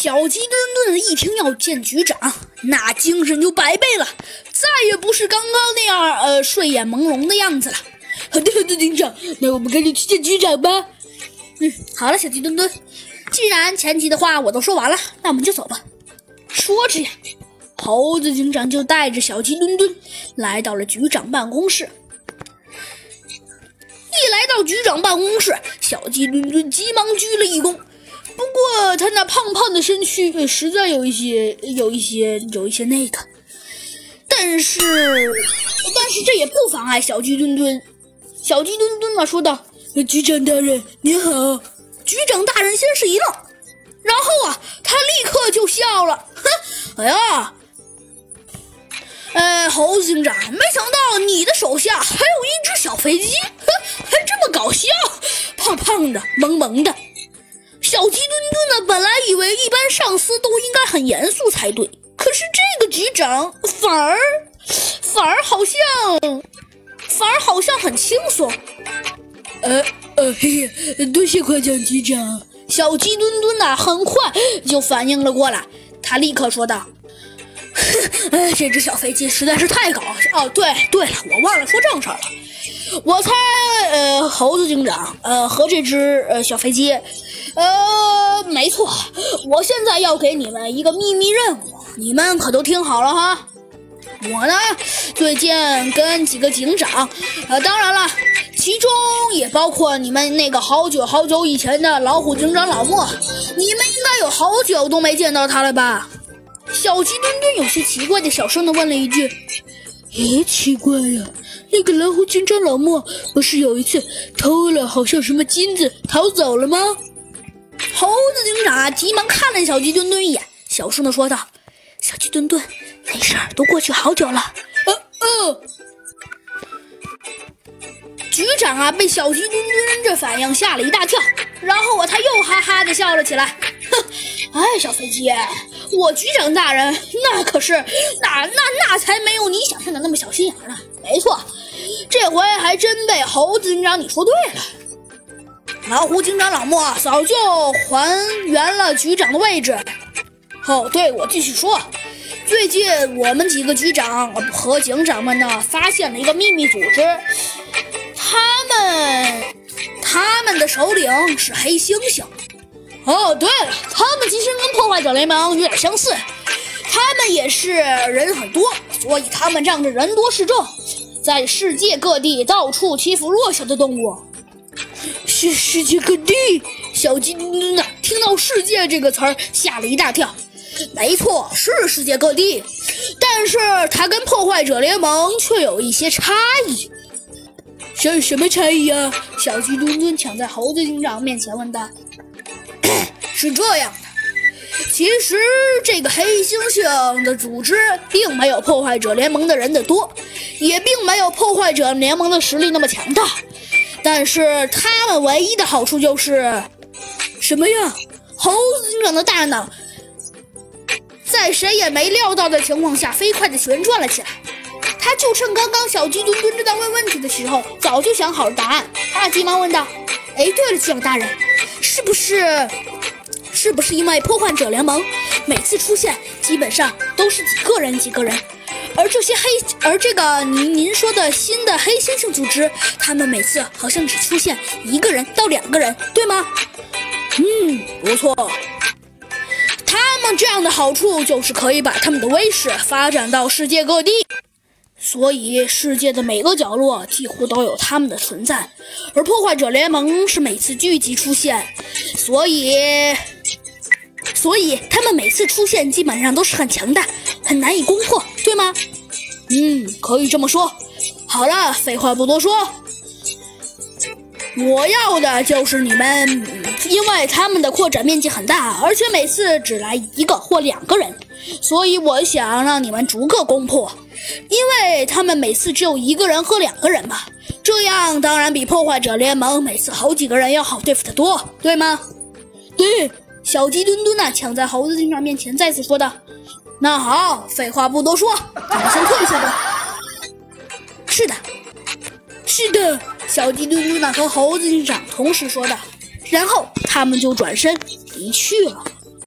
小鸡墩墩一听要见局长，那精神就百倍了，再也不是刚刚那样呃睡眼朦胧的样子了。好的，好的，警长，那我们赶紧去见局长吧。嗯，好了，小鸡墩墩，既然前期的话我都说完了，那我们就走吧。说着呀，猴子警长就带着小鸡墩墩来到了局长办公室。一来到局长办公室，小鸡墩墩急忙鞠了一躬。他那胖胖的身躯实在有一些、有一些、有一些那个。但是，但是这也不妨碍小鸡墩墩。小鸡墩墩啊说道：“局长大人您好。”局长大人先是一愣，然后啊，他立刻就笑了。哼，哎呀，呃，猴子警长，没想到你的手下还有一只小飞机，哼，还这么搞笑，胖胖的，萌萌的。小鸡墩墩呢，本来以为一般上司都应该很严肃才对，可是这个局长反而，反而好像，反而好像很轻松。呃呃，嘿嘿，多谢夸奖，局长。小鸡墩墩呐，很快就反应了过来，他立刻说道：“哎，这只小飞机实在是太搞笑。哦，对对了，我忘了说正事儿了。我猜，呃，猴子警长，呃，和这只呃小飞机，呃，没错。我现在要给你们一个秘密任务，你们可都听好了哈。我呢，最近跟几个警长，呃，当然了。”其中也包括你们那个好久好久以前的老虎警长老莫，你们应该有好久都没见到他了吧？小鸡墩墩有些奇怪的小声的问了一句：“咦，奇怪呀，那个老虎警长老莫不是有一次偷了好像什么金子逃走了吗？”猴子警长急忙看了小鸡墩墩一眼，小声的说道：“小鸡墩墩，那事儿都过去好久了。”呃呃。局长啊，被小鸡墩墩这反应吓了一大跳，然后啊，他又哈哈的笑了起来。哼，哎，小飞机，我局长大人那可是那那那才没有你想象的那么小心眼呢。没错，这回还真被猴子警长你说对了。老虎警长老莫早就还原了局长的位置。哦，对，我继续说，最近我们几个局长和警长们呢，发现了一个秘密组织。他们，他们的首领是黑猩猩。哦，对了，他们其实跟破坏者联盟有点相似，他们也是人很多，所以他们仗着人多势众，在世界各地到处欺负弱小的动物。世世界各地，小鸡墩墩，听到“世界”这个词儿吓了一大跳。没错，是世界各地，但是它跟破坏者联盟却有一些差异。这什么差异啊？小鸡墩墩抢在猴子警长面前问道：“ 是这样的，其实这个黑猩猩的组织并没有破坏者联盟的人的多，也并没有破坏者联盟的实力那么强大。但是他们唯一的好处就是什么呀？猴子警长的大脑在谁也没料到的情况下飞快地旋转了起来。”他就趁刚刚小鸡墩墩正在问问题的时候，早就想好了答案。他急忙问道：“哎，对了，警长大人，是不是，是不是因为破坏者联盟每次出现基本上都是几个人几个人，而这些黑，而这个您您说的新的黑猩猩组织，他们每次好像只出现一个人到两个人，对吗？嗯，不错。他们这样的好处就是可以把他们的威势发展到世界各地。”所以，世界的每个角落几乎都有他们的存在，而破坏者联盟是每次聚集出现，所以，所以他们每次出现基本上都是很强大，很难以攻破，对吗？嗯，可以这么说。好了，废话不多说，我要的就是你们，因为他们的扩展面积很大，而且每次只来一个或两个人，所以我想让你们逐个攻破。因为他们每次只有一个人和两个人嘛，这样当然比破坏者联盟每次好几个人要好对付得多，对吗？对，小鸡墩墩呢抢在猴子警长面前再次说道：“那好，废话不多说，咱们先退下吧。”是的，是的，小鸡墩墩呢和猴子警长同时说道，然后他们就转身离去了。